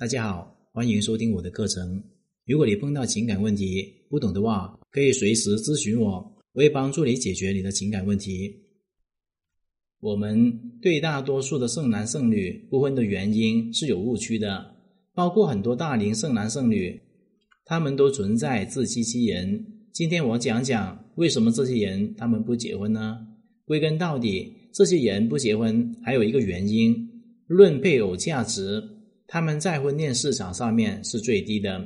大家好，欢迎收听我的课程。如果你碰到情感问题不懂的话，可以随时咨询我，我会帮助你解决你的情感问题。我们对大多数的剩男剩女不婚的原因是有误区的，包括很多大龄剩男剩女，他们都存在自欺欺人。今天我讲讲为什么这些人他们不结婚呢？归根到底，这些人不结婚还有一个原因：论配偶价值，他们在婚恋市场上面是最低的。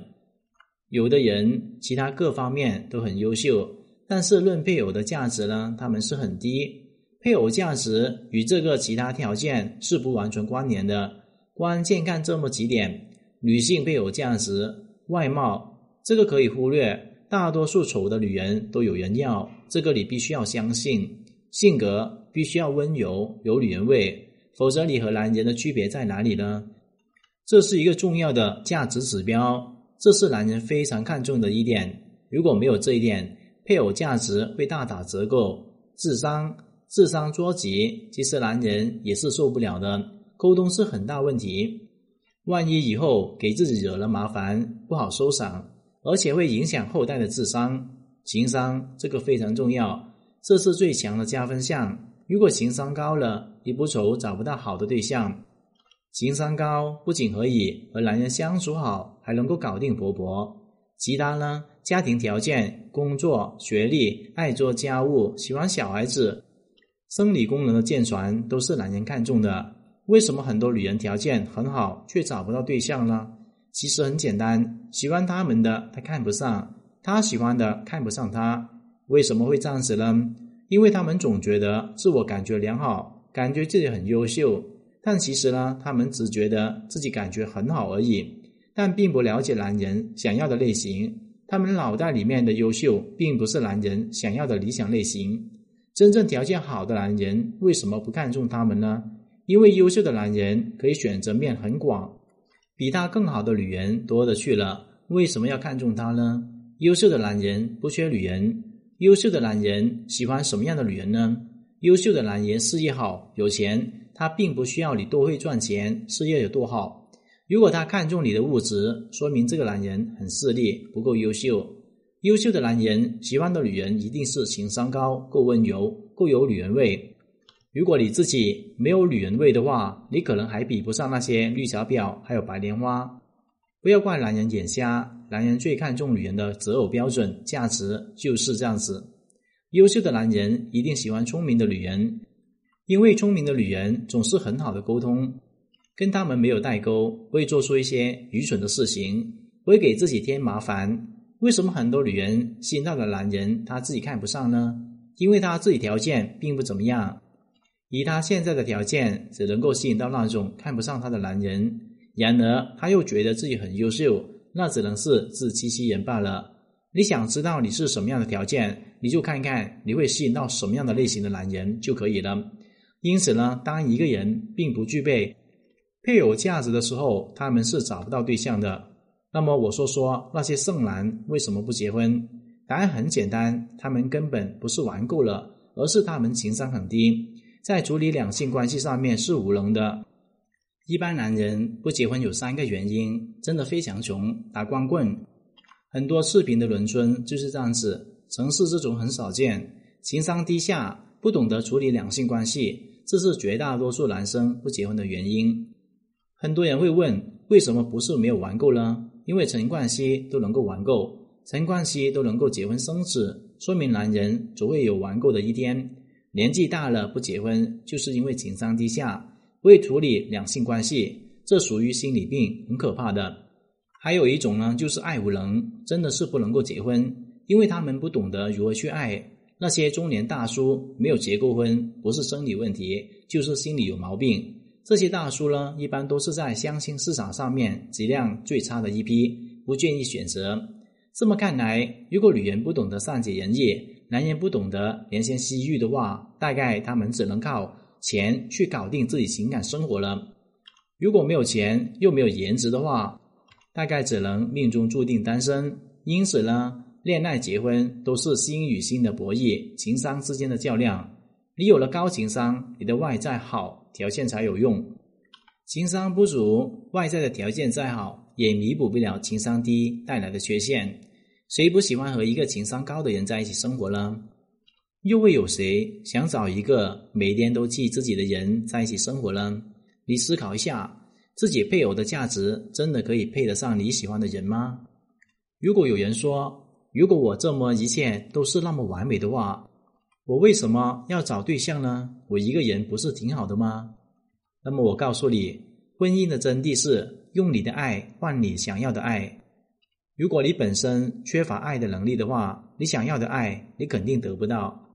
有的人其他各方面都很优秀，但是论配偶的价值呢，他们是很低。配偶价值与这个其他条件是不完全关联的，关键看这么几点：女性配偶价值、外貌，这个可以忽略。大多数丑的女人都有人要，这个你必须要相信。性格必须要温柔，有女人味，否则你和男人的区别在哪里呢？这是一个重要的价值指标，这是男人非常看重的一点。如果没有这一点，配偶价值会大打折扣。智商，智商捉急，其实男人也是受不了的。沟通是很大问题，万一以后给自己惹了麻烦，不好收场。而且会影响后代的智商、情商，这个非常重要，这是最强的加分项。如果情商高了，你不愁找不到好的对象。情商高不仅可以和男人相处好，还能够搞定婆婆。其他呢？家庭条件、工作、学历、爱做家务、喜欢小孩子、生理功能的健全，都是男人看重的。为什么很多女人条件很好，却找不到对象呢？其实很简单，喜欢他们的他看不上，他喜欢的看不上他。为什么会这样子呢？因为他们总觉得自我感觉良好，感觉自己很优秀，但其实呢，他们只觉得自己感觉很好而已，但并不了解男人想要的类型。他们脑袋里面的优秀，并不是男人想要的理想类型。真正条件好的男人为什么不看重他们呢？因为优秀的男人可以选择面很广。比他更好的女人多的去了，为什么要看重他呢？优秀的男人不缺女人，优秀的男人喜欢什么样的女人呢？优秀的男人事业好，有钱，他并不需要你多会赚钱，事业有多好。如果他看重你的物质，说明这个男人很势利，不够优秀。优秀的男人喜欢的女人一定是情商高，够温柔，够有女人味。如果你自己没有女人味的话，你可能还比不上那些绿茶婊，还有白莲花。不要怪男人眼瞎，男人最看重女人的择偶标准价值就是这样子。优秀的男人一定喜欢聪明的女人，因为聪明的女人总是很好的沟通，跟他们没有代沟，不会做出一些愚蠢的事情，不会给自己添麻烦。为什么很多女人吸引到的男人他自己看不上呢？因为他自己条件并不怎么样。以他现在的条件，只能够吸引到那种看不上他的男人。然而，他又觉得自己很优秀，那只能是自欺欺人罢了。你想知道你是什么样的条件，你就看看你会吸引到什么样的类型的男人就可以了。因此呢，当一个人并不具备配偶价值的时候，他们是找不到对象的。那么，我说说那些剩男为什么不结婚？答案很简单，他们根本不是玩够了，而是他们情商很低。在处理两性关系上面是无能的。一般男人不结婚有三个原因：真的非常穷，打光棍。很多视频的农村就是这样子，城市这种很少见。情商低下，不懂得处理两性关系，这是绝大多数男生不结婚的原因。很多人会问，为什么不是没有玩够呢？因为陈冠希都能够玩够，陈冠希都能够结婚生子，说明男人总会有玩够的一天。年纪大了不结婚，就是因为情商低下，未处理两性关系，这属于心理病，很可怕的。还有一种呢，就是爱无能，真的是不能够结婚，因为他们不懂得如何去爱。那些中年大叔没有结过婚，不是生理问题，就是心理有毛病。这些大叔呢，一般都是在相亲市场上面质量最差的一批，不建议选择。这么看来，如果女人不懂得善解人意，男人不懂得怜香惜玉的话，大概他们只能靠钱去搞定自己情感生活了。如果没有钱又没有颜值的话，大概只能命中注定单身。因此呢，恋爱结婚都是心与心的博弈，情商之间的较量。你有了高情商，你的外在好条件才有用。情商不足，外在的条件再好，也弥补不了情商低带来的缺陷。谁不喜欢和一个情商高的人在一起生活呢？又会有谁想找一个每天都气自己的人在一起生活呢？你思考一下，自己配偶的价值真的可以配得上你喜欢的人吗？如果有人说，如果我这么一切都是那么完美的话，我为什么要找对象呢？我一个人不是挺好的吗？那么我告诉你，婚姻的真谛是用你的爱换你想要的爱。如果你本身缺乏爱的能力的话，你想要的爱你肯定得不到。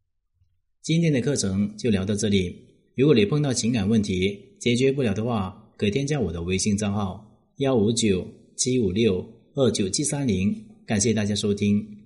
今天的课程就聊到这里。如果你碰到情感问题解决不了的话，可添加我的微信账号幺五九七五六二九七三零。感谢大家收听。